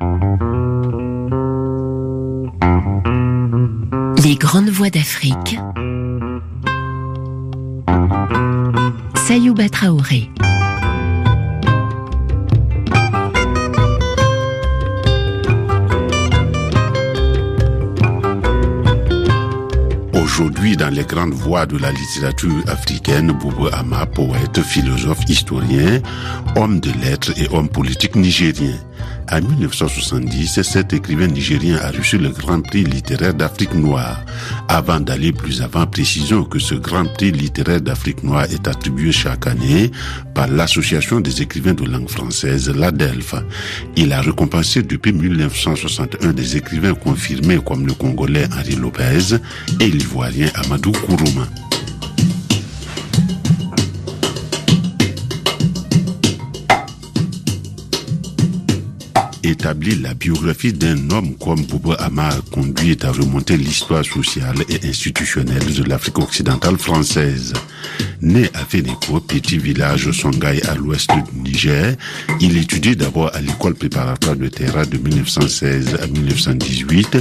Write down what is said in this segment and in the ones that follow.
Les grandes voix d'Afrique. Sayouba Traoré. Aujourd'hui, dans les grandes voies de la littérature africaine, Boubou Ama, poète, philosophe, historien, homme de lettres et homme politique nigérien. En 1970, cet écrivain nigérien a reçu le Grand Prix littéraire d'Afrique noire. Avant d'aller plus avant, précisons que ce Grand Prix littéraire d'Afrique noire est attribué chaque année par l'Association des écrivains de langue française, l'ADELF. Il a récompensé depuis 1961 des écrivains confirmés comme le Congolais Henri Lopez et l'Ivoirien Amadou Kourouma. Établir la biographie d'un homme comme Boubou Ama conduit à remonter l'histoire sociale et institutionnelle de l'Afrique occidentale française. Né à Fénéco, petit village Songhai à l'ouest du Niger, il étudie d'abord à l'école préparatoire de Terra de 1916 à 1918,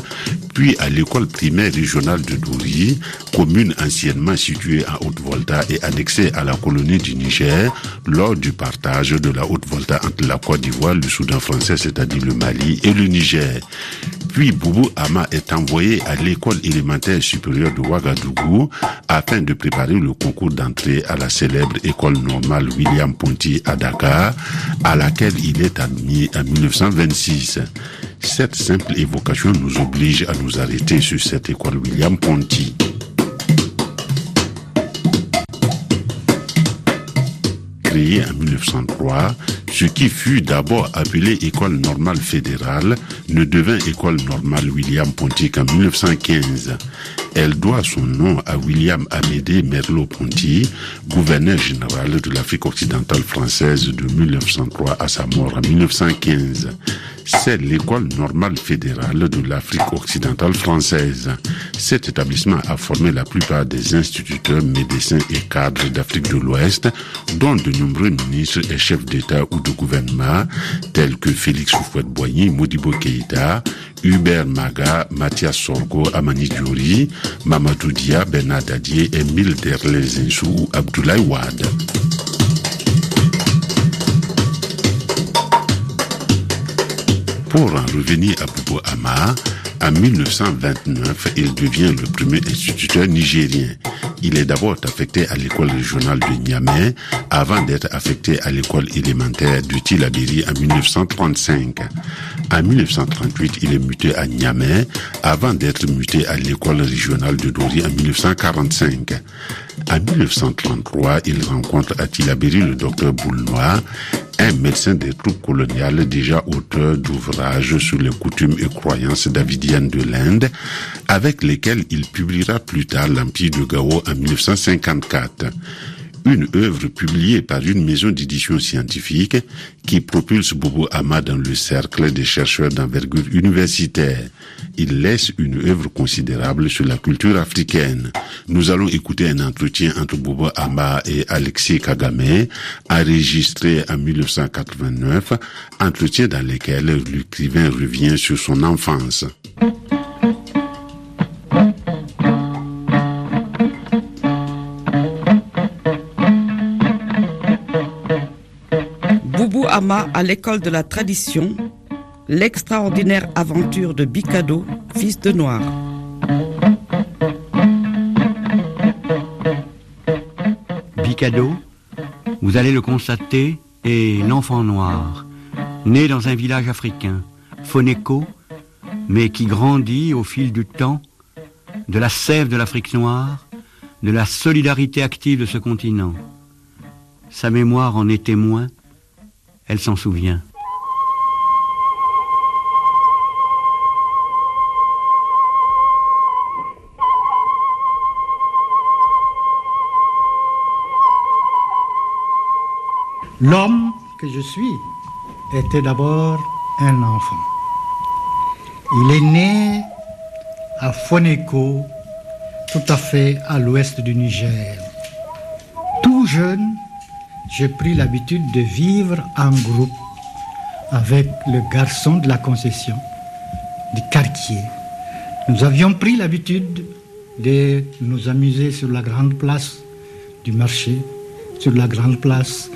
puis à l'école primaire régionale de Douri, commune anciennement située à Haute-Volta et annexée à la colonie du Niger lors du partage de la Haute-Volta entre la Côte d'Ivoire, le Soudan français, c'est-à-dire le Mali et le Niger. Puis Boubou Ama est envoyé à l'école élémentaire supérieure de Ouagadougou afin de préparer le concours d'entrée à la célèbre école normale William Ponty à Dakar, à laquelle il est admis en 1926. Cette simple évocation nous oblige à nous arrêter sur cette école William Ponty. Créée en 1903, ce qui fut d'abord appelé École normale fédérale ne devint École normale William Ponty qu'en 1915. Elle doit son nom à William Amédée Merleau-Ponty, gouverneur général de l'Afrique occidentale française de 1903 à sa mort en 1915 c'est l'école normale fédérale de l'Afrique occidentale française. Cet établissement a formé la plupart des instituteurs, médecins et cadres d'Afrique de l'Ouest, dont de nombreux ministres et chefs d'État ou de gouvernement, tels que Félix Houphouët-Boigny, Modibo Keïta, Hubert Maga, Mathias Sorgo, Amani Djouri, Mamadou Dia, Bernard Dadier, Emile Derlez ou Abdoulaye Wade. Pour en revenir à Boubou Ama, en 1929, il devient le premier instituteur nigérien. Il est d'abord affecté à l'école régionale de Niamey avant d'être affecté à l'école élémentaire de Tilabiri en 1935. En 1938, il est muté à Niamey avant d'être muté à l'école régionale de Dori en 1945. En 1933, il rencontre à Tilabiri le docteur Boulnois, médecin des troupes coloniales déjà auteur d'ouvrages sur les coutumes et croyances davidiennes de l'Inde, avec lesquels il publiera plus tard l'Empire de Gao en 1954 une œuvre publiée par une maison d'édition scientifique qui propulse Bobo Ama dans le cercle des chercheurs d'envergure universitaire. Il laisse une œuvre considérable sur la culture africaine. Nous allons écouter un entretien entre Bobo Ama et Alexis Kagame, enregistré en 1989, entretien dans lequel l'écrivain revient sur son enfance. À l'école de la tradition, l'extraordinaire aventure de Bicado, fils de Noir. Bicado, vous allez le constater, est l'enfant noir, né dans un village africain, Foneko, mais qui grandit au fil du temps de la sève de l'Afrique noire, de la solidarité active de ce continent. Sa mémoire en est témoin elle s'en souvient. L'homme que je suis était d'abord un enfant. Il est né à Foneko, tout à fait à l'ouest du Niger. Tout jeune, j'ai pris l'habitude de vivre en groupe avec le garçon de la concession du quartier. Nous avions pris l'habitude de nous amuser sur la grande place du marché, sur la grande place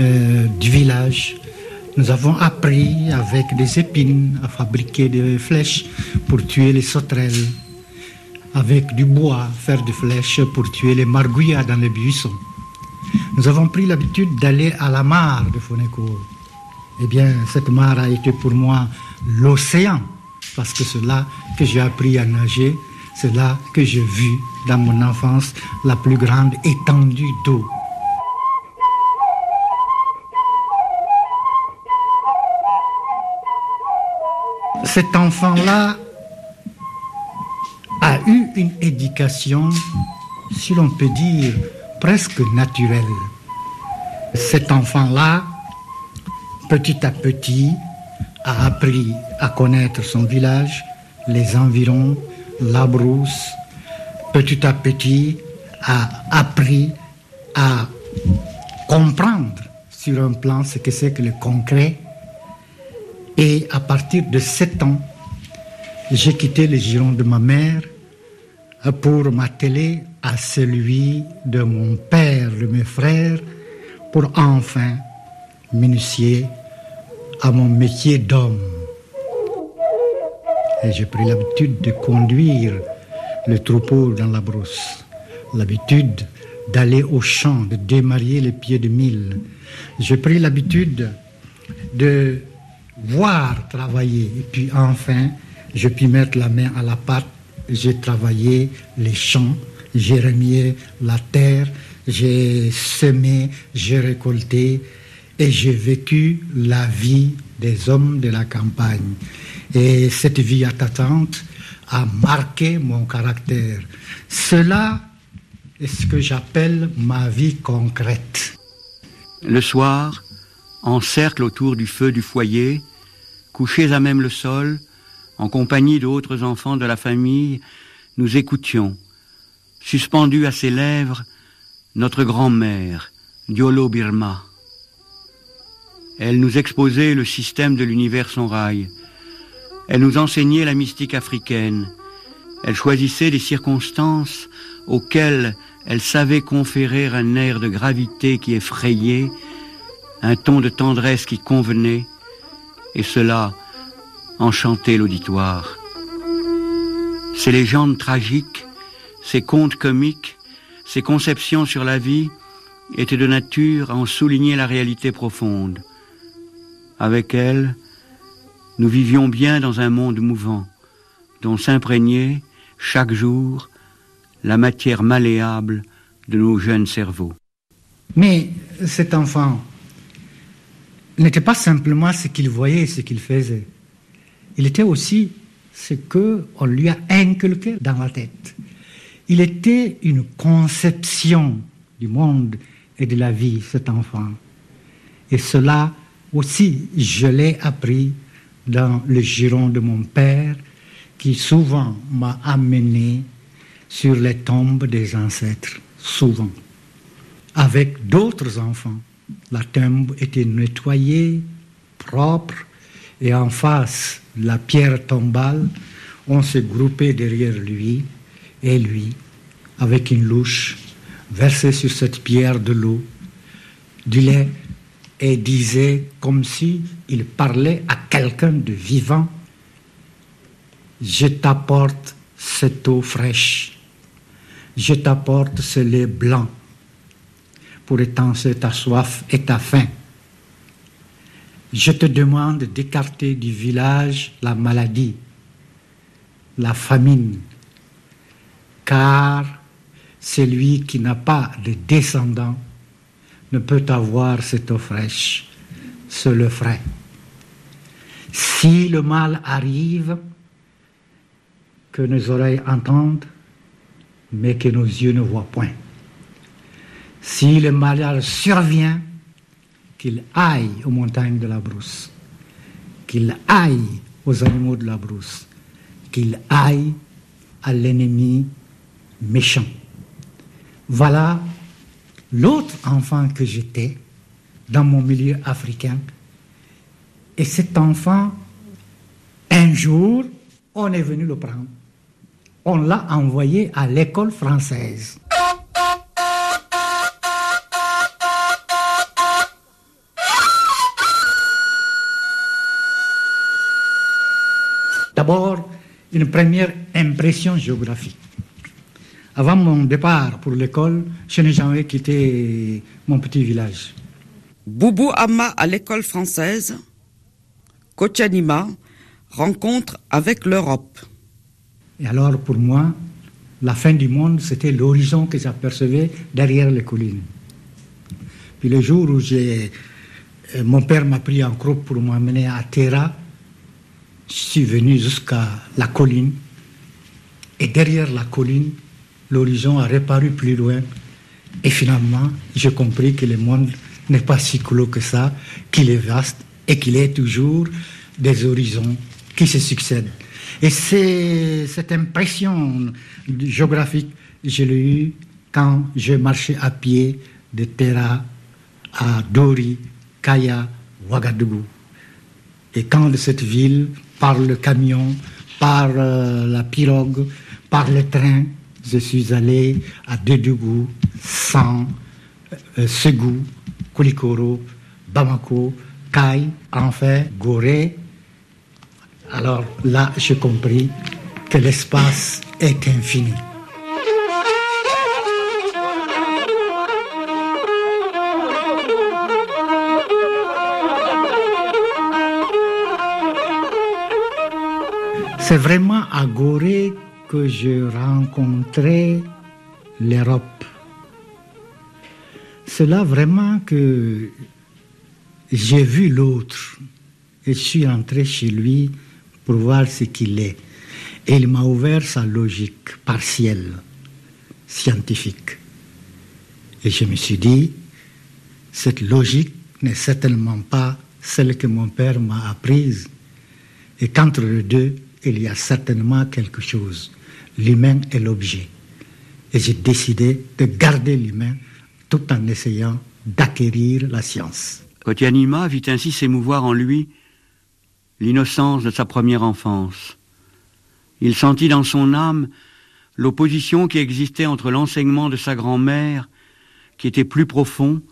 euh, du village. Nous avons appris avec des épines à fabriquer des flèches pour tuer les sauterelles, avec du bois faire des flèches pour tuer les margouillas dans les buissons. Nous avons pris l'habitude d'aller à la mare de Fonécourt. Eh bien, cette mare a été pour moi l'océan, parce que c'est là que j'ai appris à nager, c'est là que j'ai vu dans mon enfance la plus grande étendue d'eau. Cet enfant-là a eu une éducation, si l'on peut dire, presque naturelle. Cet enfant-là, petit à petit, a appris à connaître son village, les environs, la brousse. Petit à petit, a appris à comprendre sur un plan ce que c'est que le concret. Et à partir de sept ans, j'ai quitté les girons de ma mère pour m'atteler à celui de mon père, de mes frères, pour enfin m'initier à mon métier d'homme. Et j'ai pris l'habitude de conduire le troupeau dans la brousse, l'habitude d'aller au champ, de démarier les pieds de mille. J'ai pris l'habitude de voir travailler et puis enfin, je puis mettre la main à la pâte j'ai travaillé les champs, j'ai remis la terre, j'ai semé, j'ai récolté et j'ai vécu la vie des hommes de la campagne. Et cette vie attendante a marqué mon caractère. Cela est ce que j'appelle ma vie concrète. Le soir, en cercle autour du feu du foyer, couchés à même le sol, en compagnie d'autres enfants de la famille, nous écoutions, suspendue à ses lèvres, notre grand-mère, Diolo Birma. Elle nous exposait le système de l'univers sans rail. Elle nous enseignait la mystique africaine. Elle choisissait des circonstances auxquelles elle savait conférer un air de gravité qui effrayait, un ton de tendresse qui convenait, et cela enchanter l'auditoire. Ces légendes tragiques, ces contes comiques, ces conceptions sur la vie étaient de nature à en souligner la réalité profonde. Avec elles, nous vivions bien dans un monde mouvant, dont s'imprégnait chaque jour la matière malléable de nos jeunes cerveaux. Mais cet enfant n'était pas simplement ce qu'il voyait, ce qu'il faisait il était aussi ce qu'on lui a inculqué dans la tête. Il était une conception du monde et de la vie, cet enfant. Et cela aussi, je l'ai appris dans le giron de mon père, qui souvent m'a amené sur les tombes des ancêtres, souvent, avec d'autres enfants. La tombe était nettoyée, propre, et en face la pierre tombale, on s'est groupé derrière lui, et lui, avec une louche, versait sur cette pierre de l'eau, du lait, et disait comme si il parlait à quelqu'un de vivant, je t'apporte cette eau fraîche, je t'apporte ce lait blanc pour étancer ta soif et ta faim. Je te demande d'écarter du village la maladie, la famine, car celui qui n'a pas de descendants ne peut avoir cette eau fraîche, c'est le frais. Si le mal arrive, que nos oreilles entendent, mais que nos yeux ne voient point. Si le malheur survient, qu'il aille aux montagnes de la brousse, qu'il aille aux animaux de la brousse, qu'il aille à l'ennemi méchant. Voilà l'autre enfant que j'étais dans mon milieu africain Et cet enfant, un jour, on est venu le prendre. On l'a envoyé à l'école française. D'abord, une première impression géographique. Avant mon départ pour l'école, je n'ai jamais quitté mon petit village. Boubou Ama à l'école française, Kotianima, rencontre avec l'Europe. Et alors, pour moi, la fin du monde, c'était l'horizon que j'apercevais derrière les collines. Puis le jour où j'ai, euh, mon père m'a pris en groupe pour m'amener à Terra, je suis venu jusqu'à la colline. Et derrière la colline, l'horizon a reparu plus loin. Et finalement, j'ai compris que le monde n'est pas si clos que ça, qu'il est vaste et qu'il est toujours des horizons qui se succèdent. Et c'est cette impression géographique, je l'ai eue quand je marchais à pied de Terra à Dori, Kaya, Ouagadougou. Et quand de cette ville, par le camion, par euh, la pirogue, par le train, je suis allé à Dedougou, San, euh, Segou, Koulikoro, Bamako, Kai, enfin Gorée. Alors là, j'ai compris que l'espace est infini. C'est vraiment à Gorée que je rencontrais l'Europe. C'est là vraiment que j'ai vu l'autre et je suis entré chez lui pour voir ce qu'il est. Et il m'a ouvert sa logique partielle, scientifique. Et je me suis dit, cette logique n'est certainement pas celle que mon père m'a apprise. Et qu'entre les deux, il y a certainement quelque chose. L'humain est l'objet. Et j'ai décidé de garder l'humain tout en essayant d'acquérir la science. Kotianima vit ainsi s'émouvoir en lui l'innocence de sa première enfance. Il sentit dans son âme l'opposition qui existait entre l'enseignement de sa grand-mère, qui était plus profond,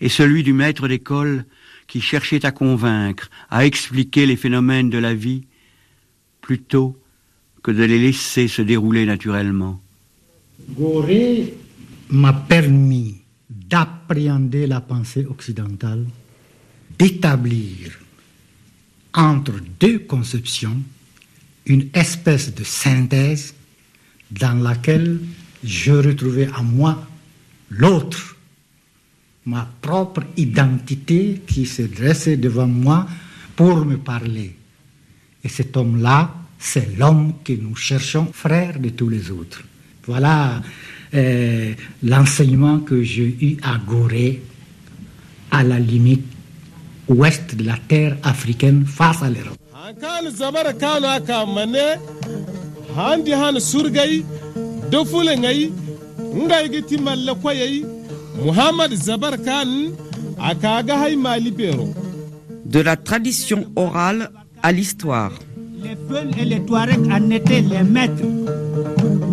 et celui du maître d'école qui cherchait à convaincre, à expliquer les phénomènes de la vie, plutôt que de les laisser se dérouler naturellement. Gorée m'a permis d'appréhender la pensée occidentale, d'établir entre deux conceptions une espèce de synthèse dans laquelle je retrouvais en moi l'autre, ma propre identité qui se dressait devant moi pour me parler. Et cet homme-là, c'est l'homme que nous cherchons, frère de tous les autres. Voilà euh, l'enseignement que j'ai eu à Gorée, à la limite ouest de la terre africaine face à l'Europe. De la tradition orale à l'histoire. Les Peuls et les Touaregs en étaient les maîtres.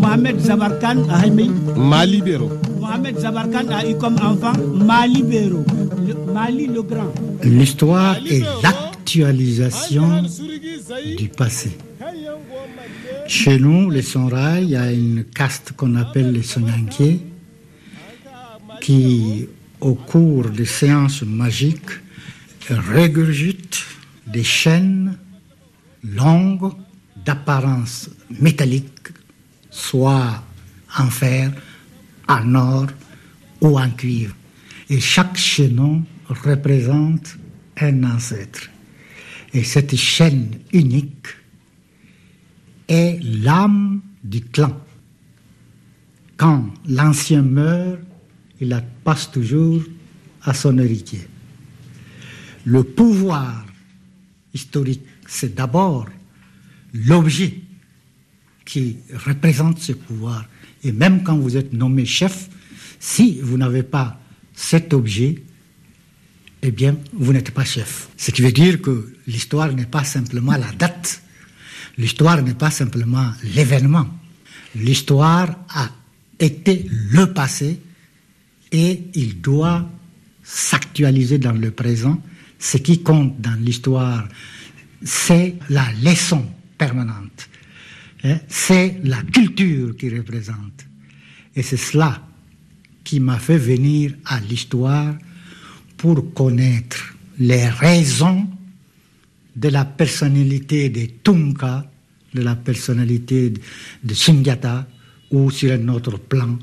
Mohamed Zabarkan a Haïmé. mali bero Mohamed Zabarkan a eu comme enfant Mali Bero, le- Mali le Grand. L'histoire est l'actualisation du passé. Chez nous, les Sonrai, il y a une caste qu'on appelle les Sonyanké qui, au cours des séances magiques, régurgite des chaînes longues d'apparence métallique, soit en fer, en or ou en cuivre. Et chaque chaînon représente un ancêtre. Et cette chaîne unique est l'âme du clan. Quand l'ancien meurt, il la passe toujours à son héritier. Le pouvoir historique, c'est d'abord l'objet qui représente ce pouvoir. Et même quand vous êtes nommé chef, si vous n'avez pas cet objet, eh bien, vous n'êtes pas chef. Ce qui veut dire que l'histoire n'est pas simplement la date, l'histoire n'est pas simplement l'événement. L'histoire a été le passé et il doit s'actualiser dans le présent. Ce qui compte dans l'histoire, c'est la leçon permanente. Hein, c'est la culture qui représente. Et c'est cela qui m'a fait venir à l'histoire pour connaître les raisons de la personnalité de Tunka, de la personnalité de Sundiata, ou sur un autre plan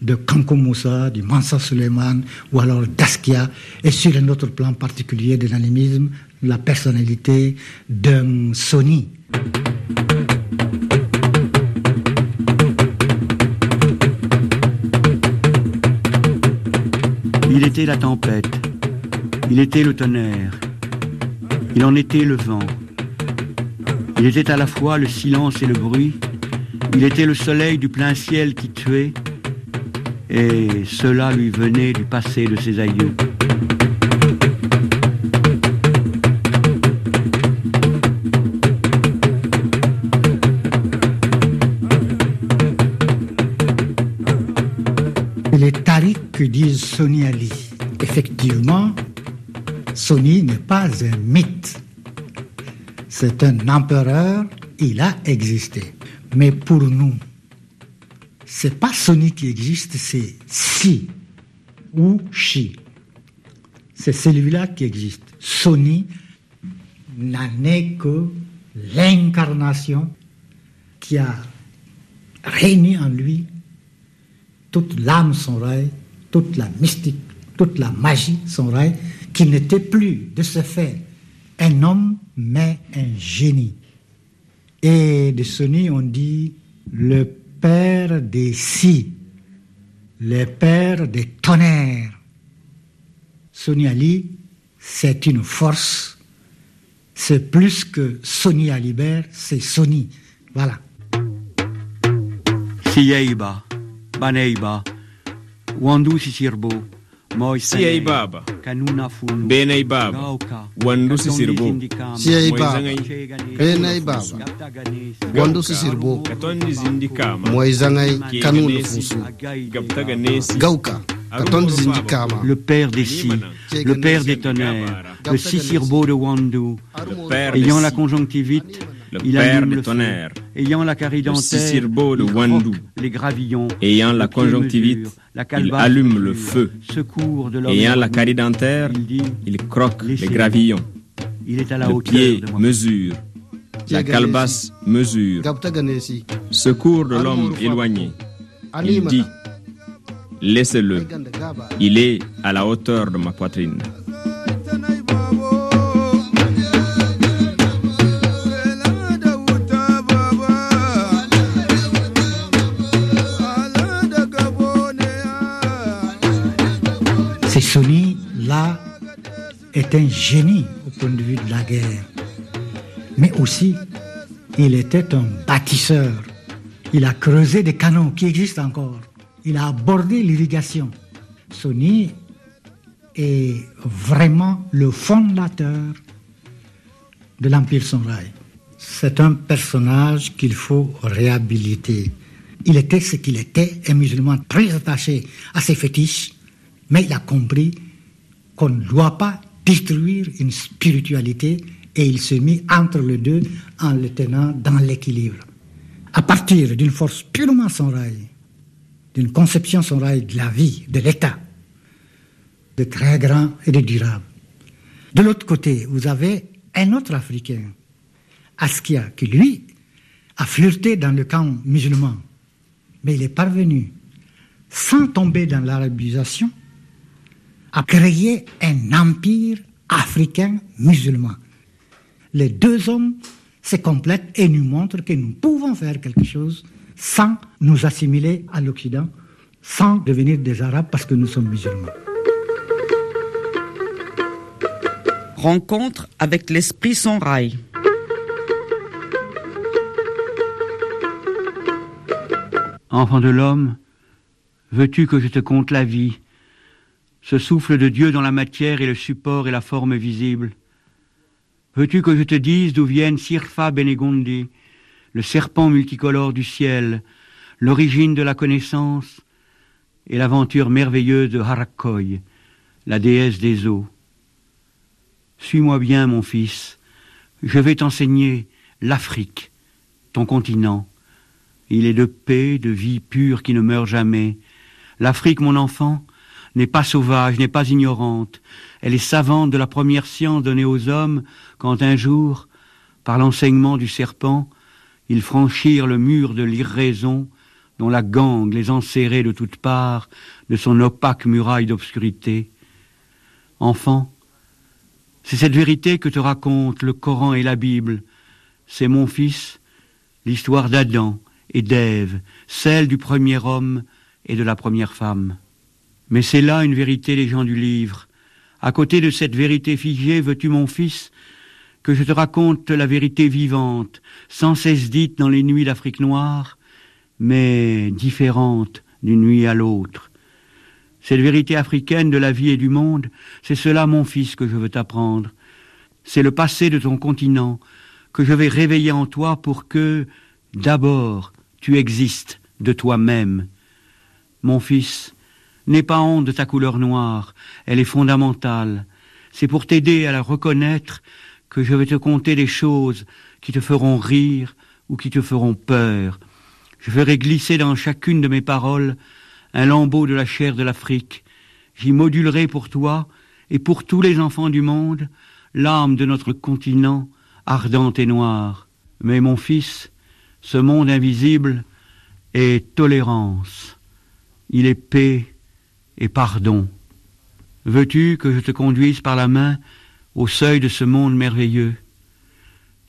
de Kanko Moussa, du Mansa Suleiman, ou alors d'Askia, et sur un autre plan particulier de l'animisme, la personnalité d'un Sony. Il était la tempête, il était le tonnerre, il en était le vent. Il était à la fois le silence et le bruit, il était le soleil du plein ciel qui tuait, et cela lui venait du passé de ses aïeux. Disent Sony Ali. Effectivement, Sony n'est pas un mythe. C'est un empereur, il a existé. Mais pour nous, c'est pas Sony qui existe, c'est Si ou Shi. C'est celui-là qui existe. Sony n'en est que l'incarnation qui a réuni en lui toute l'âme son rail, toute la mystique, toute la magie son rail, qui n'était plus de ce fait un homme, mais un génie. Et de Sony, on dit le père des si, le père des tonnerres. Sony Ali, c'est une force, c'est plus que Sony Alibert, c'est Sony. Voilà. Siyeiba, Baneiba, Wandu Sisirbo, Moi Siyai Baba, Kanuna Benai Baba, Gauka, Wandu Sisirbo, Siyai Baba, Benai Baba, Wandu Sisirbo, Katondi Zindikama, Moi Zangai Kanu Nufusu, Gabtaga Nesi, Gauka, Katondi Zindikama, le père des si, le père des tonnerres, le Sisirbo de Wandu, ayant la conjonctivite, le il père allume des le feu. tonnerres, Ayant la carie le de il Wandu, croque les gravillons, ayant la le conjonctivite, mesure, la il calebasse allume le feu, secours de l'homme ayant la carie dentaire, Il dit, il croque les gravillons, il est à la le hauteur pied de moi. mesure, la calebasse mesure, secours de l'homme éloigné. Il dit, laissez-le, il est à la hauteur de ma poitrine. Un génie au point de vue de la guerre. Mais aussi, il était un bâtisseur. Il a creusé des canaux qui existent encore. Il a abordé l'irrigation. Sony est vraiment le fondateur de l'Empire Sonrai. C'est un personnage qu'il faut réhabiliter. Il était ce qu'il était, un musulman très attaché à ses fétiches, mais il a compris qu'on ne doit pas détruire une spiritualité et il s'est mis entre les deux en le tenant dans l'équilibre. À partir d'une force purement sans d'une conception sans de la vie, de l'État, de très grand et de durable. De l'autre côté, vous avez un autre Africain, Askia, qui lui a flirté dans le camp musulman, mais il est parvenu, sans tomber dans l'arabisation, à créer un empire africain musulman. Les deux hommes se complètent et nous montrent que nous pouvons faire quelque chose sans nous assimiler à l'Occident, sans devenir des Arabes parce que nous sommes musulmans. Rencontre avec l'esprit sans rail. Enfant de l'homme, veux-tu que je te conte la vie Ce souffle de Dieu dans la matière est le support et la forme visible. Veux-tu que je te dise d'où viennent Sirfa Benegondi, le serpent multicolore du ciel, l'origine de la connaissance et l'aventure merveilleuse de Harakoi, la déesse des eaux? Suis-moi bien, mon fils, je vais t'enseigner l'Afrique, ton continent. Il est de paix, de vie pure qui ne meurt jamais. L'Afrique, mon enfant, n'est pas sauvage, n'est pas ignorante. Elle est savante de la première science donnée aux hommes quand un jour, par l'enseignement du serpent, ils franchirent le mur de l'irraison dont la gangue les enserrait de toutes parts de son opaque muraille d'obscurité. Enfant, c'est cette vérité que te racontent le Coran et la Bible. C'est mon fils, l'histoire d'Adam et d'Ève, celle du premier homme et de la première femme. Mais c'est là une vérité, les gens du livre. À côté de cette vérité figée, veux-tu, mon fils, que je te raconte la vérité vivante, sans cesse dite dans les nuits d'Afrique noire, mais différente d'une nuit à l'autre. Cette vérité africaine de la vie et du monde, c'est cela, mon fils, que je veux t'apprendre. C'est le passé de ton continent que je vais réveiller en toi pour que, d'abord, tu existes de toi-même. Mon fils, N'aie pas honte de ta couleur noire, elle est fondamentale. C'est pour t'aider à la reconnaître que je vais te conter des choses qui te feront rire ou qui te feront peur. Je ferai glisser dans chacune de mes paroles un lambeau de la chair de l'Afrique. J'y modulerai pour toi et pour tous les enfants du monde l'âme de notre continent ardente et noire. Mais mon fils, ce monde invisible est tolérance. Il est paix et pardon. Veux-tu que je te conduise par la main au seuil de ce monde merveilleux?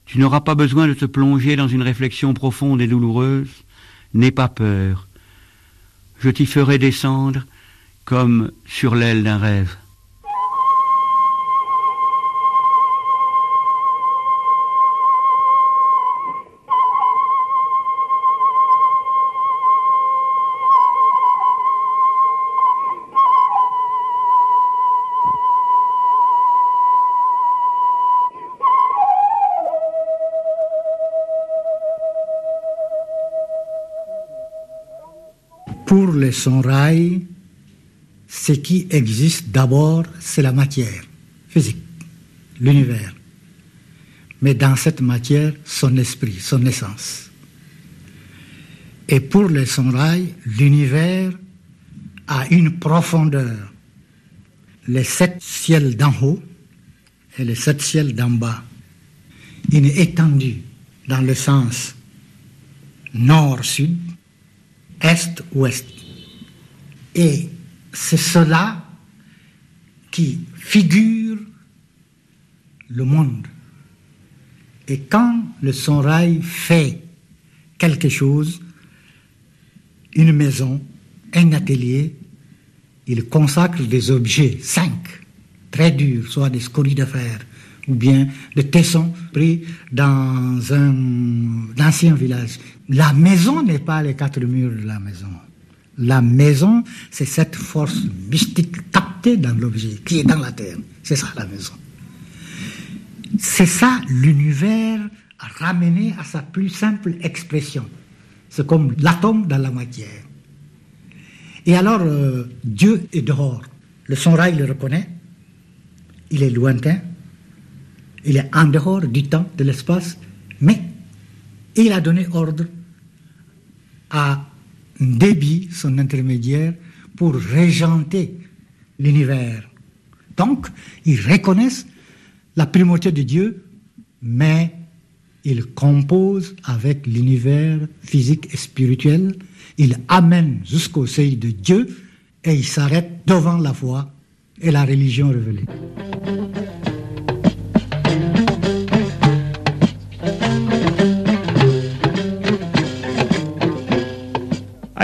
Tu n'auras pas besoin de te plonger dans une réflexion profonde et douloureuse. N'aie pas peur. Je t'y ferai descendre comme sur l'aile d'un rêve. Sonrailles, ce qui existe d'abord, c'est la matière physique, l'univers. Mais dans cette matière, son esprit, son essence. Et pour les sonrailles, l'univers a une profondeur. Les sept ciels d'en haut et les sept ciels d'en bas. Une étendue dans le sens nord-sud est-ouest. Et c'est cela qui figure le monde. Et quand le sonrail fait quelque chose, une maison, un atelier, il consacre des objets, cinq, très durs, soit des scories de fer, ou bien des tessons pris dans un ancien village. La maison n'est pas les quatre murs de la maison. La maison, c'est cette force mystique captée dans l'objet, qui est dans la terre. C'est ça la maison. C'est ça l'univers ramené à sa plus simple expression. C'est comme l'atome dans la matière. Et alors, euh, Dieu est dehors. Le sonrail le reconnaît. Il est lointain. Il est en dehors du temps, de l'espace. Mais il a donné ordre à débit, son intermédiaire, pour régenter l'univers. Donc, ils reconnaissent la primauté de Dieu, mais ils composent avec l'univers physique et spirituel, ils amènent jusqu'au seuil de Dieu et ils s'arrêtent devant la foi et la religion révélée.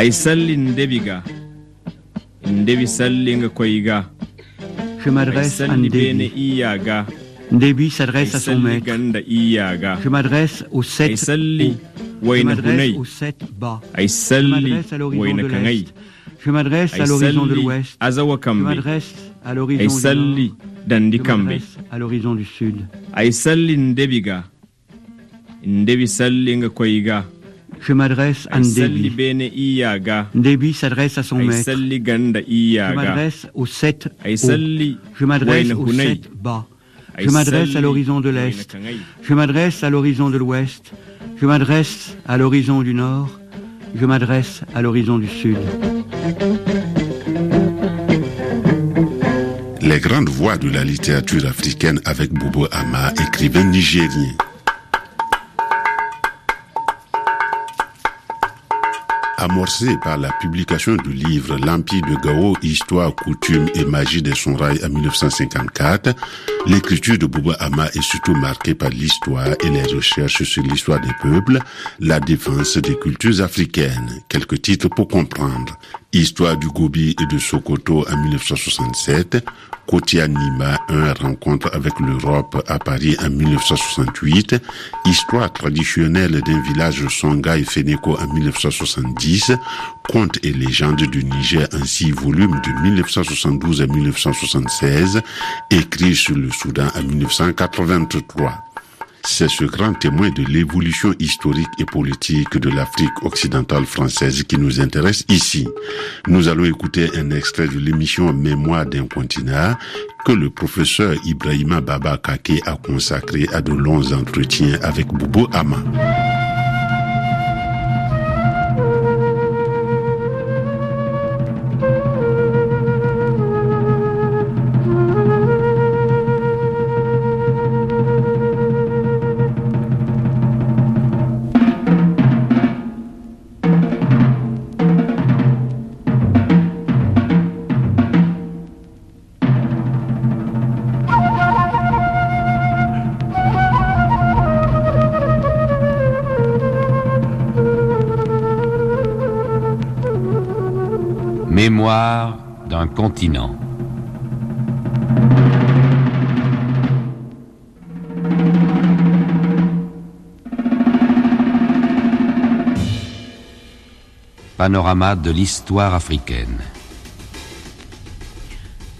Ay salli sallinga koyga Je m'adresse à Ndebi. Ndebi s'adresse à son maître. Je m'adresse aux sept hauts. Je m'adresse aux sept bas. Je m'adresse à l'horizon de l'Est. Je m'adresse à l'horizon de l'ouest. Je m'adresse à l'horizon du nord. dandi Je kambe m'adresse à l'horizon du sud. ndebi Je m'adresse à Ndebi. Ndebi s'adresse à son maître. Je m'adresse aux sept ay hauts. salli Je m'adresse hunay sept bas. ay Je m'adresse à l'horizon de l'est. Je m'adresse à l'horizon de l'ouest. Je m'adresse à l'horizon du nord. Je m'adresse à l'horizon du sud. Les grandes voix de la littérature africaine avec Bobo Ama, écrivain nigérien. Amorcé par la publication du livre L'Empire de Gao, Histoire, coutume et magie des Sonrailles en 1954, l'écriture de Bobo Ama est surtout marquée par l'histoire et les recherches sur l'histoire des peuples, la défense des cultures africaines. Quelques titres pour comprendre. Histoire du Gobi et de Sokoto en 1967, Kotia Nima, un rencontre avec l'Europe à Paris en 1968, Histoire traditionnelle d'un village Songhai Feneko en 1970, Contes et légendes du Niger en six volumes de 1972 à 1976, écrit sur le Soudan en 1983. C'est ce grand témoin de l'évolution historique et politique de l'Afrique occidentale française qui nous intéresse ici. Nous allons écouter un extrait de l'émission Mémoire d'un continent que le professeur Ibrahima Baba Kake a consacré à de longs entretiens avec Boubou Ama. Continent. Panorama de l'histoire africaine.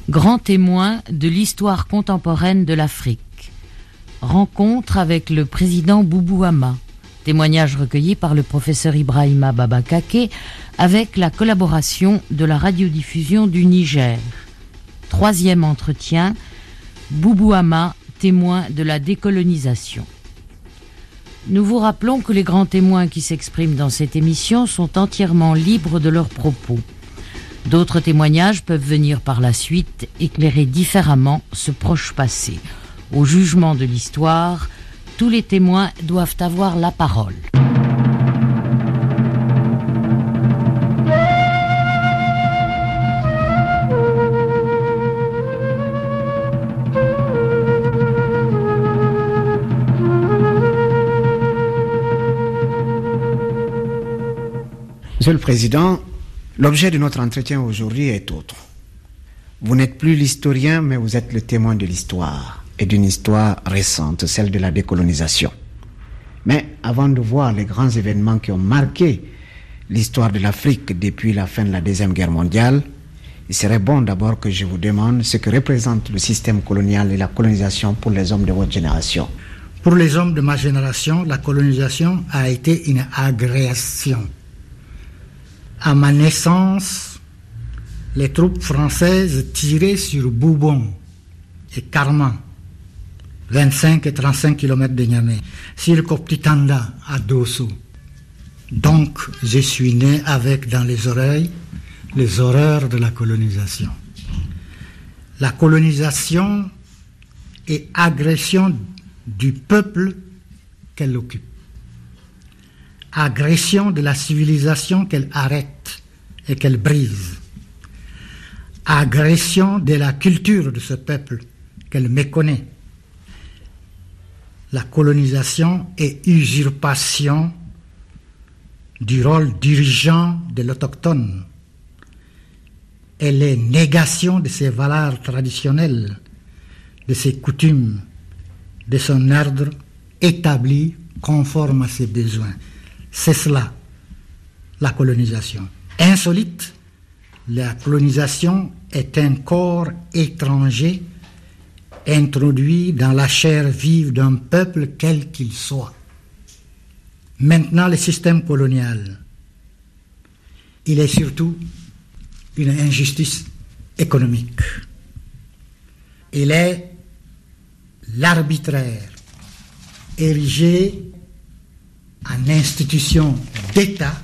Grand témoin de l'histoire contemporaine de l'Afrique. Rencontre avec le président Boubou Hama. Témoignage recueilli par le professeur Ibrahima Babakake avec la collaboration de la radiodiffusion du Niger. Troisième entretien, Boubou Hama, témoin de la décolonisation. Nous vous rappelons que les grands témoins qui s'expriment dans cette émission sont entièrement libres de leurs propos. D'autres témoignages peuvent venir par la suite éclairer différemment ce proche passé. Au jugement de l'histoire, tous les témoins doivent avoir la parole. Monsieur le Président, l'objet de notre entretien aujourd'hui est autre. Vous n'êtes plus l'historien, mais vous êtes le témoin de l'histoire, et d'une histoire récente, celle de la décolonisation. Mais avant de voir les grands événements qui ont marqué l'histoire de l'Afrique depuis la fin de la Deuxième Guerre mondiale, il serait bon d'abord que je vous demande ce que représente le système colonial et la colonisation pour les hommes de votre génération. Pour les hommes de ma génération, la colonisation a été une agression. À ma naissance, les troupes françaises tiraient sur Boubon et Carman, 25 et 35 km de Niamey, sur Koptitanda à Dosso. Donc, je suis né avec dans les oreilles les horreurs de la colonisation. La colonisation est agression du peuple qu'elle occupe agression de la civilisation qu'elle arrête et qu'elle brise, agression de la culture de ce peuple qu'elle méconnaît. La colonisation est usurpation du rôle dirigeant de l'autochtone. Elle est négation de ses valeurs traditionnelles, de ses coutumes, de son ordre établi conforme à ses besoins. C'est cela, la colonisation. Insolite, la colonisation est un corps étranger introduit dans la chair vive d'un peuple quel qu'il soit. Maintenant, le système colonial, il est surtout une injustice économique. Il est l'arbitraire érigé en institution d'État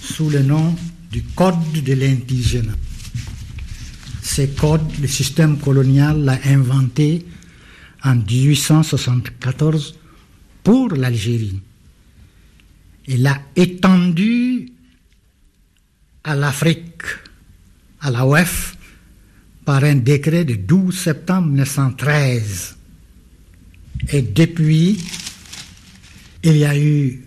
sous le nom du Code de l'indigène. Ce code, le système colonial l'a inventé en 1874 pour l'Algérie. Il l'a étendu à l'Afrique, à la OEF, par un décret de 12 septembre 1913. Et depuis, il y a eu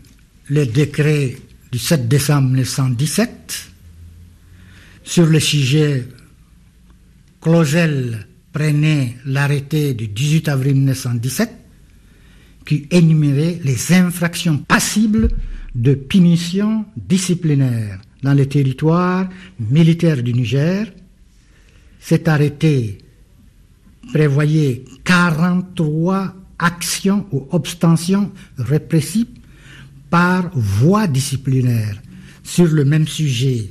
le décret du 7 décembre 1917 sur le sujet Clausel prenait l'arrêté du 18 avril 1917 qui énumérait les infractions passibles de punitions disciplinaires dans le territoire militaire du Niger. Cet arrêté prévoyait 43 actions ou abstentions répressives par voie disciplinaire sur le même sujet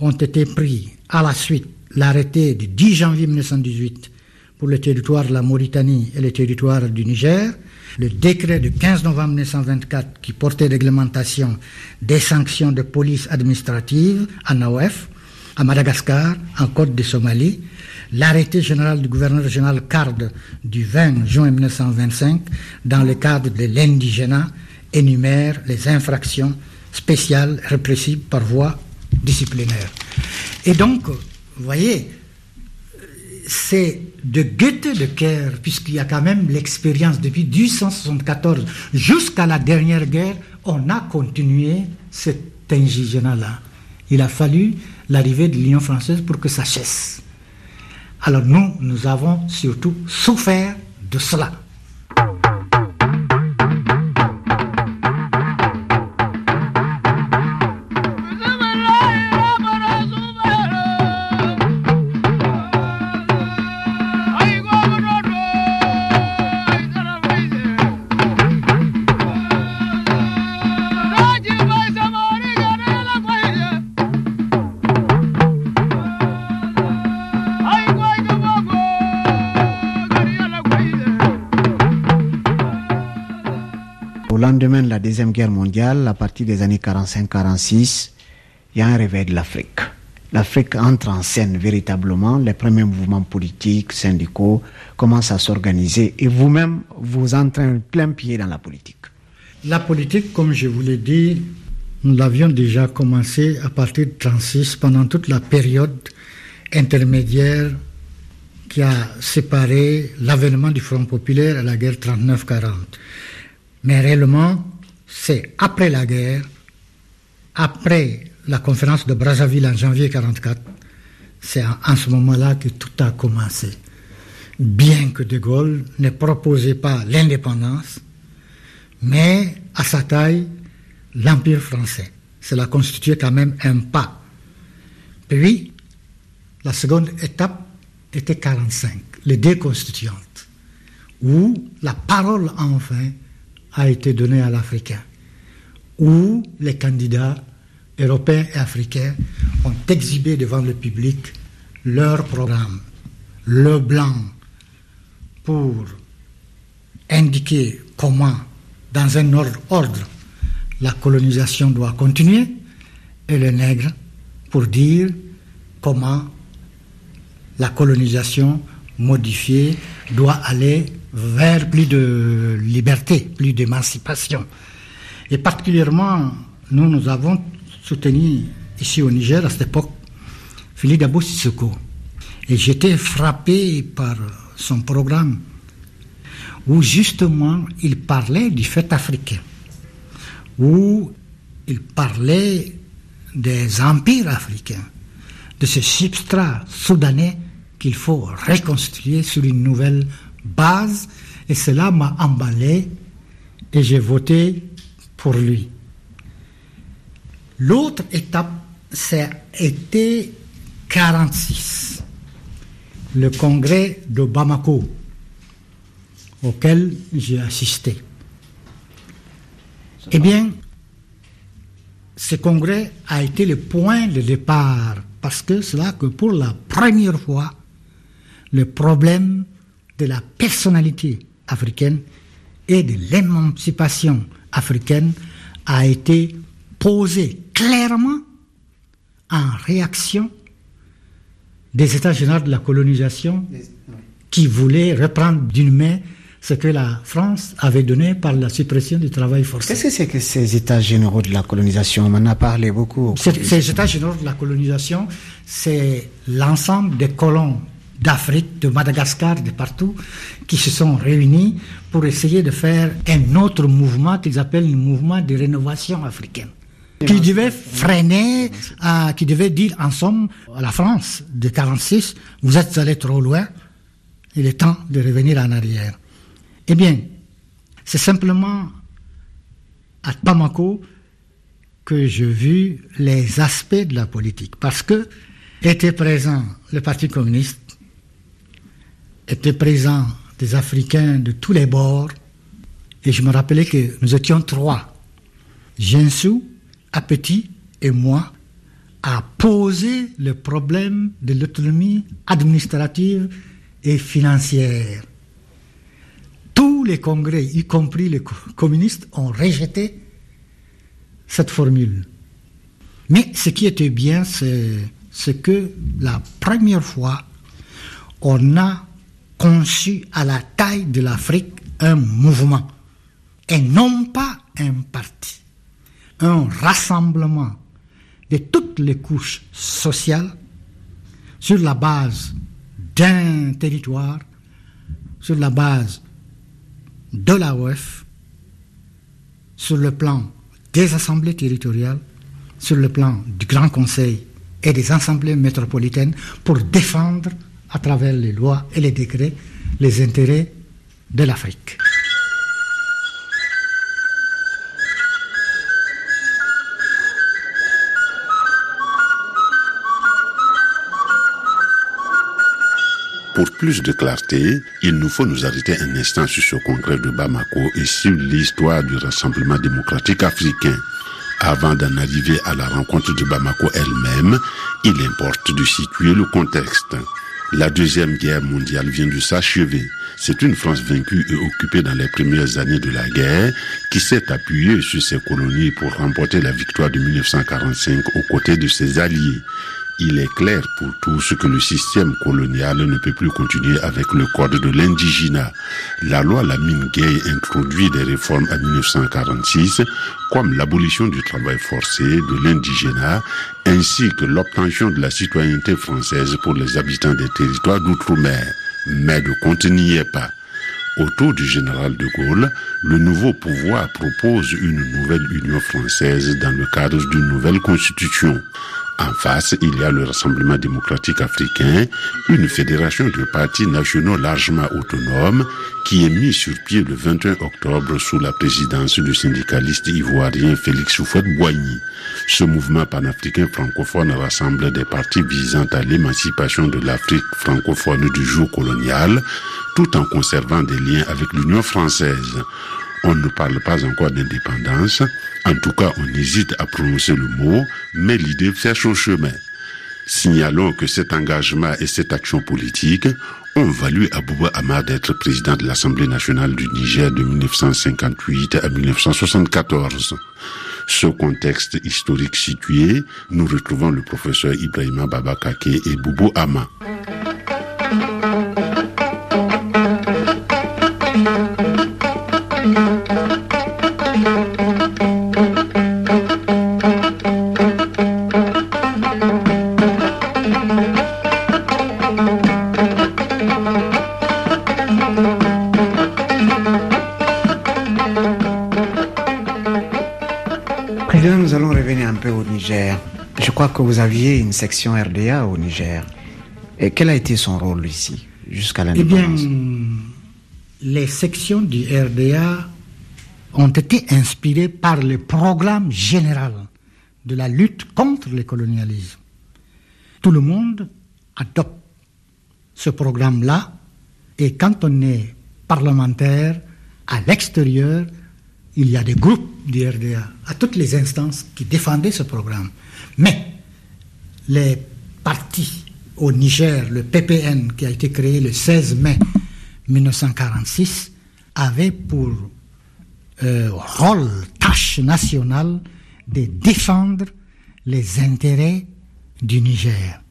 ont été pris à la suite l'arrêté du 10 janvier 1918 pour le territoire de la Mauritanie et le territoire du Niger, le décret du 15 novembre 1924 qui portait réglementation des sanctions de police administrative en AOF, à Madagascar, en Côte de Somalie, l'arrêté général du gouverneur régional CARD du 20 juin 1925 dans le cadre de l'indigénat énumère les infractions spéciales répressives par voie disciplinaire. Et donc, vous voyez, c'est de gaieté de cœur, puisqu'il y a quand même l'expérience depuis 1874 jusqu'à la dernière guerre, on a continué cet indigénat-là. Il a fallu l'arrivée de l'Union française pour que ça cesse. Alors nous, nous avons surtout souffert de cela. Deuxième Guerre mondiale, à partir des années 45-46, il y a un réveil de l'Afrique. L'Afrique entre en scène véritablement, les premiers mouvements politiques, syndicaux commencent à s'organiser et vous-même, vous entrez plein pied dans la politique. La politique, comme je vous l'ai dit, nous l'avions déjà commencé à partir de 1936, pendant toute la période intermédiaire qui a séparé l'avènement du Front populaire à la guerre 39-40. Mais réellement, c'est après la guerre, après la conférence de Brazzaville en janvier 1944, c'est en ce moment-là que tout a commencé. Bien que De Gaulle ne proposait pas l'indépendance, mais à sa taille, l'Empire français. Cela constituait quand même un pas. Puis, la seconde étape était 45, les deux constituantes, où la parole enfin a été donnée à l'Africain, où les candidats européens et africains ont exhibé devant le public leur programme, le blanc, pour indiquer comment, dans un ordre, la colonisation doit continuer, et le nègre pour dire comment la colonisation modifiée doit aller vers plus de liberté, plus d'émancipation. Et particulièrement, nous, nous avons soutenu ici au Niger à cette époque Philippe Dabo. Et j'étais frappé par son programme où justement il parlait du fait africain, où il parlait des empires africains, de ce substrat soudanais qu'il faut reconstruire sur une nouvelle base, et cela m'a emballé et j'ai voté pour lui. L'autre étape été 46, le congrès de Bamako, auquel j'ai assisté. Eh bien, ce congrès a été le point de départ, parce que c'est là que pour la première fois, le problème de la personnalité africaine et de l'émancipation africaine a été posé clairement en réaction des États généraux de la colonisation qui voulaient reprendre d'une main ce que la France avait donné par la suppression du travail forcé. Qu'est-ce que c'est que ces États généraux de la colonisation? On en a parlé beaucoup. Ces États généraux de la colonisation, c'est l'ensemble des colons d'Afrique, de Madagascar, de partout, qui se sont réunis pour essayer de faire un autre mouvement qu'ils appellent le mouvement de rénovation africaine qui devait freiner, euh, qui devait dire en somme à la France de 46, vous êtes allé trop loin, il est temps de revenir en arrière. Eh bien, c'est simplement à Bamako que j'ai vu les aspects de la politique, parce que était présent le Parti communiste, étaient présents des Africains de tous les bords, et je me rappelais que nous étions trois. Jinsou, Appétit et moi à poser le problème de l'autonomie administrative et financière. Tous les congrès, y compris les communistes, ont rejeté cette formule. Mais ce qui était bien, c'est que la première fois, on a conçu à la taille de l'Afrique un mouvement et non pas un parti un rassemblement de toutes les couches sociales sur la base d'un territoire, sur la base de la l'AOF, sur le plan des assemblées territoriales, sur le plan du Grand Conseil et des assemblées métropolitaines pour défendre à travers les lois et les décrets les intérêts de l'Afrique. Pour plus de clarté, il nous faut nous arrêter un instant sur ce congrès de Bamako et sur l'histoire du Rassemblement démocratique africain. Avant d'en arriver à la rencontre de Bamako elle-même, il importe de situer le contexte. La Deuxième Guerre mondiale vient de s'achever. C'est une France vaincue et occupée dans les premières années de la guerre qui s'est appuyée sur ses colonies pour remporter la victoire de 1945 aux côtés de ses alliés il est clair pour tous que le système colonial ne peut plus continuer avec le code de l'indigénat. La loi Lamine Gay introduit des réformes en 1946, comme l'abolition du travail forcé, de l'indigénat, ainsi que l'obtention de la citoyenneté française pour les habitants des territoires d'outre-mer. Mais le compte n'y est pas. Autour du général de Gaulle, le nouveau pouvoir propose une nouvelle Union française dans le cadre d'une nouvelle constitution. En face, il y a le Rassemblement démocratique africain, une fédération de partis nationaux largement autonomes qui est mise sur pied le 21 octobre sous la présidence du syndicaliste ivoirien Félix Houphouët-Boigny. Ce mouvement panafricain francophone rassemble des partis visant à l'émancipation de l'Afrique francophone du jour colonial, tout en conservant des liens avec l'Union française. On ne parle pas encore d'indépendance, en tout cas on hésite à prononcer le mot, mais l'idée fait son chemin. Signalons que cet engagement et cette action politique ont valu à Bouba Ahmad d'être président de l'Assemblée nationale du Niger de 1958 à 1974. Ce contexte historique situé, nous retrouvons le professeur Ibrahima Babakake et Boubou Ama. Crois que vous aviez une section RDA au Niger. Et quel a été son rôle ici, jusqu'à l'indépendance Eh bien, les sections du RDA ont été inspirées par le programme général de la lutte contre le colonialisme. Tout le monde adopte ce programme-là et quand on est parlementaire à l'extérieur, il y a des groupes du RDA à toutes les instances qui défendaient ce programme. Mais les partis au Niger, le PPN qui a été créé le 16 mai 1946, avait pour euh, rôle, tâche nationale de défendre les intérêts du Niger.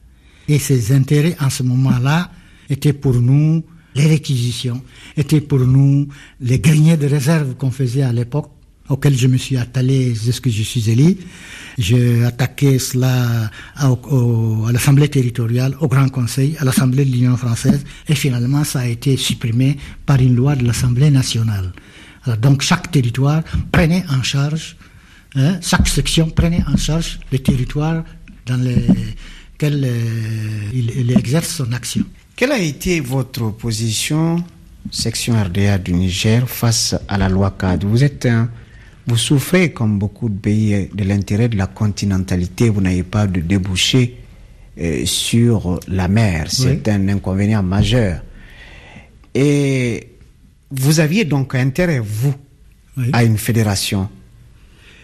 Et ces intérêts en ce moment-là étaient pour nous les réquisitions, étaient pour nous les greniers de réserve qu'on faisait à l'époque, auxquels je me suis attelé que je suis élu. J'ai attaqué cela à, l'Assemblée territoriale, au Grand Conseil, à l'Assemblée de l'Union française, et finalement ça a été supprimé par une loi de l'Assemblée nationale. Donc chaque territoire prenait en charge, hein, chaque section prenait en charge les territoires dans lesquels euh, il, il exerce son action. Quelle a été votre position, section RDA du Niger, face à la loi CAD Vous êtes un, vous souffrez, comme beaucoup de pays, de l'intérêt de la continentalité. Vous n'avez pas de débouché euh, sur la mer. C'est un inconvénient majeur. Et vous aviez donc intérêt, vous, à une fédération.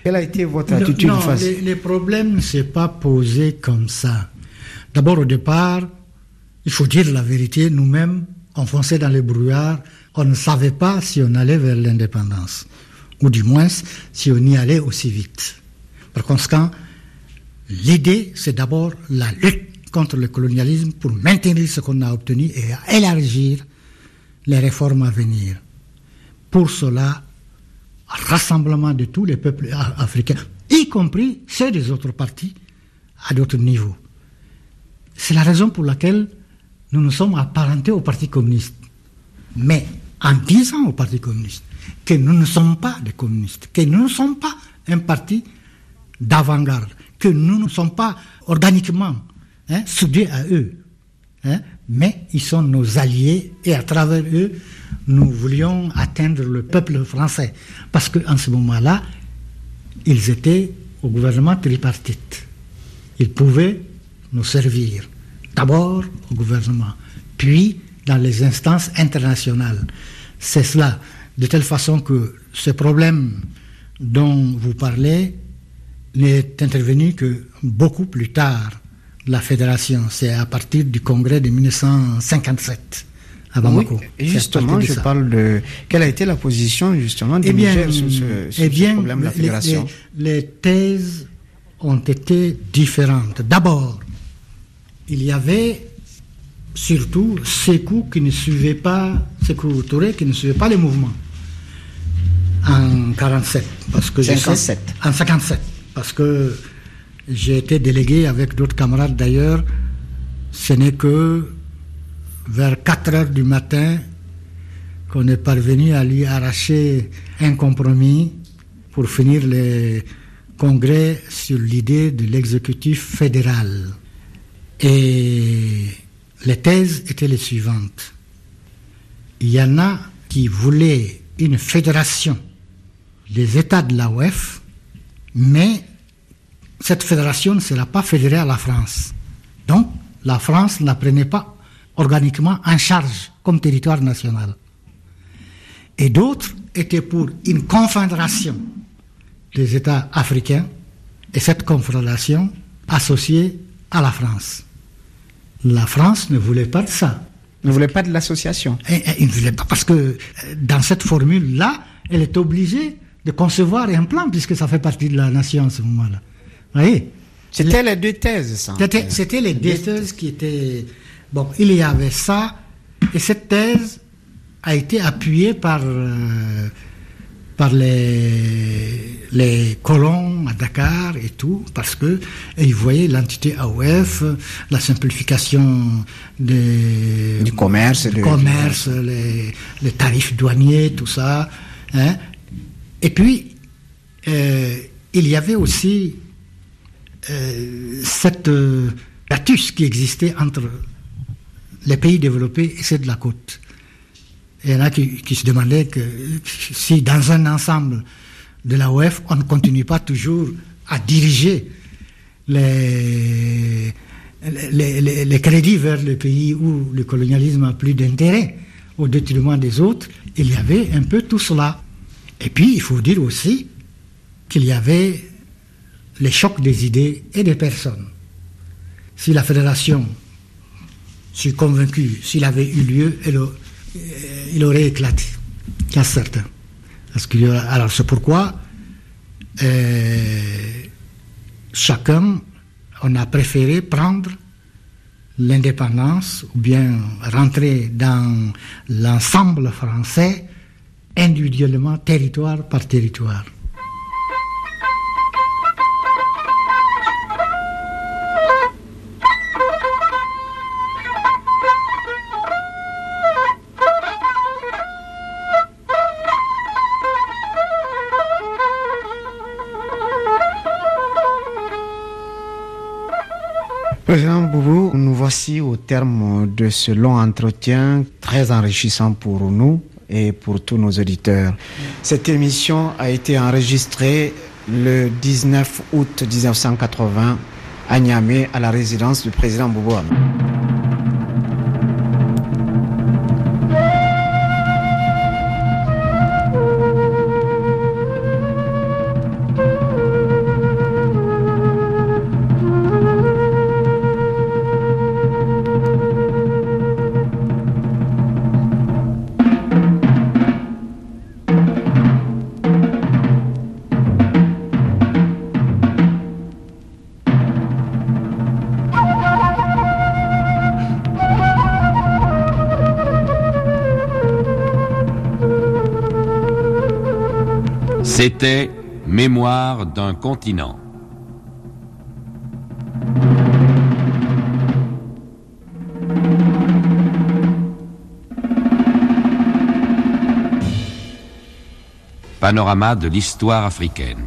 Quelle a été votre attitude non, face les, les problèmes ne s'est pas posé comme ça. D'abord, au départ, il faut dire la vérité, nous-mêmes, enfoncés dans les brouillards, on ne savait pas si on allait vers l'indépendance, ou du moins si on y allait aussi vite. Par conséquent, l'idée, c'est d'abord la lutte contre le colonialisme pour maintenir ce qu'on a obtenu et élargir les réformes à venir. Pour cela, rassemblement de tous les peuples africains, y compris ceux des autres partis, à d'autres niveaux. C'est la raison pour laquelle nous nous sommes apparentés au Parti communiste. Mais en disant au Parti communiste que nous ne sommes pas des communistes, que nous ne sommes pas un parti d'avant-garde, que nous ne sommes pas organiquement hein, soudés à eux, hein, mais ils sont nos alliés et à travers eux, nous voulions atteindre le peuple français. Parce qu'en ce moment-là, ils étaient au gouvernement tripartite. Ils pouvaient nous servir. D'abord au gouvernement, puis dans les instances internationales. C'est cela. De telle façon que ce problème dont vous parlez n'est intervenu que beaucoup plus tard la fédération. C'est à partir du congrès de 1957 à Bamako. Oui, et justement, je parle de quelle a été la position justement du eh bien, Niger sur ce, sur eh bien, ce problème de la les- fédération. Les, les thèses ont été différentes. D'abord, il y avait surtout Sekou qui ne suivait pas, Sekou Touré qui ne suivait pas les mouvements en 47. Parce que j'ai- 57. En 57. Parce que j'ai été délégué avec d'autres camarades d'ailleurs. Ce n'est que vers 4 heures du matin qu'on est parvenu à lui arracher un compromis pour finir le congrès sur l'idée de l'exécutif fédéral. Et les thèses étaient les suivantes. Il y en a qui voulaient une fédération des États de la OEF, mais cette fédération ne sera pas fédérée à la France. Donc, la France ne la prenait pas organiquement en charge comme territoire national. Et d'autres étaient pour une confédération des États africains et cette confédération associée à la France. La France ne voulait pas de ça. Ne voulait pas de l'association. Il ne voulait pas parce que euh, dans cette formule-là, elle est obligée de concevoir un plan puisque ça fait partie de la nation à ce moment-là. Vous voyez? C'était les deux thèses, ça. c'était les deux thèses qui étaient... Bon, il y avait ça, et cette thèse a été appuyée par, euh, par les, les colons à Dakar et tout, parce que et ils voyaient l'entité AOF, la simplification des, Du commerce, du de- commerce les, les tarifs douaniers, tout ça. hein. Et puis, euh, il y avait aussi euh, cette euh, qui existait entre les pays développés et ceux de la côte. Il y en a qui, se demandaient que si dans un ensemble de la OF, on ne continue pas toujours à diriger les, les, crédits vers les pays où le colonialisme a plus d'intérêt au détriment des autres. Il y avait un peu tout cela. Et puis, il faut dire aussi qu'il y avait les chocs des idées et des personnes. Si la fédération, je suis convaincu, s'il avait eu lieu, il aurait éclaté. Parce que, alors c'est pourquoi euh, chacun, on a préféré prendre l'indépendance ou bien rentrer dans l'ensemble français individuellement, territoire par territoire. Nous voici au terme de ce long entretien très enrichissant pour nous et pour tous nos auditeurs. Cette émission a été enregistrée le 19 août 1980 à Niamey à la résidence du président Boubou. C'était Mémoire d'un continent. Panorama de l'histoire africaine.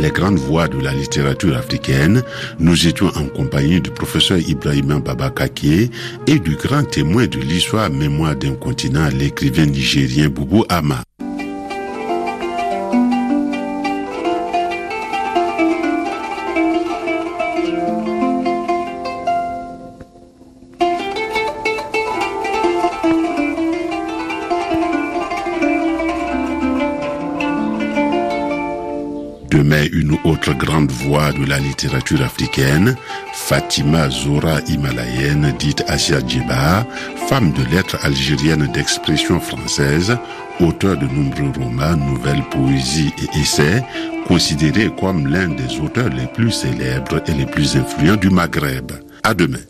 Les grandes voies de la littérature africaine, nous étions en compagnie du professeur Ibrahima Babakake et du grand témoin de l'histoire mémoire d'un continent, l'écrivain nigérien Boubou Ama. Grande voix de la littérature africaine, Fatima Zora Himalayenne, dite Asia Djiba, femme de lettres algérienne d'expression française, auteur de nombreux romans, nouvelles, poésies et essais, considérée comme l'un des auteurs les plus célèbres et les plus influents du Maghreb. À demain.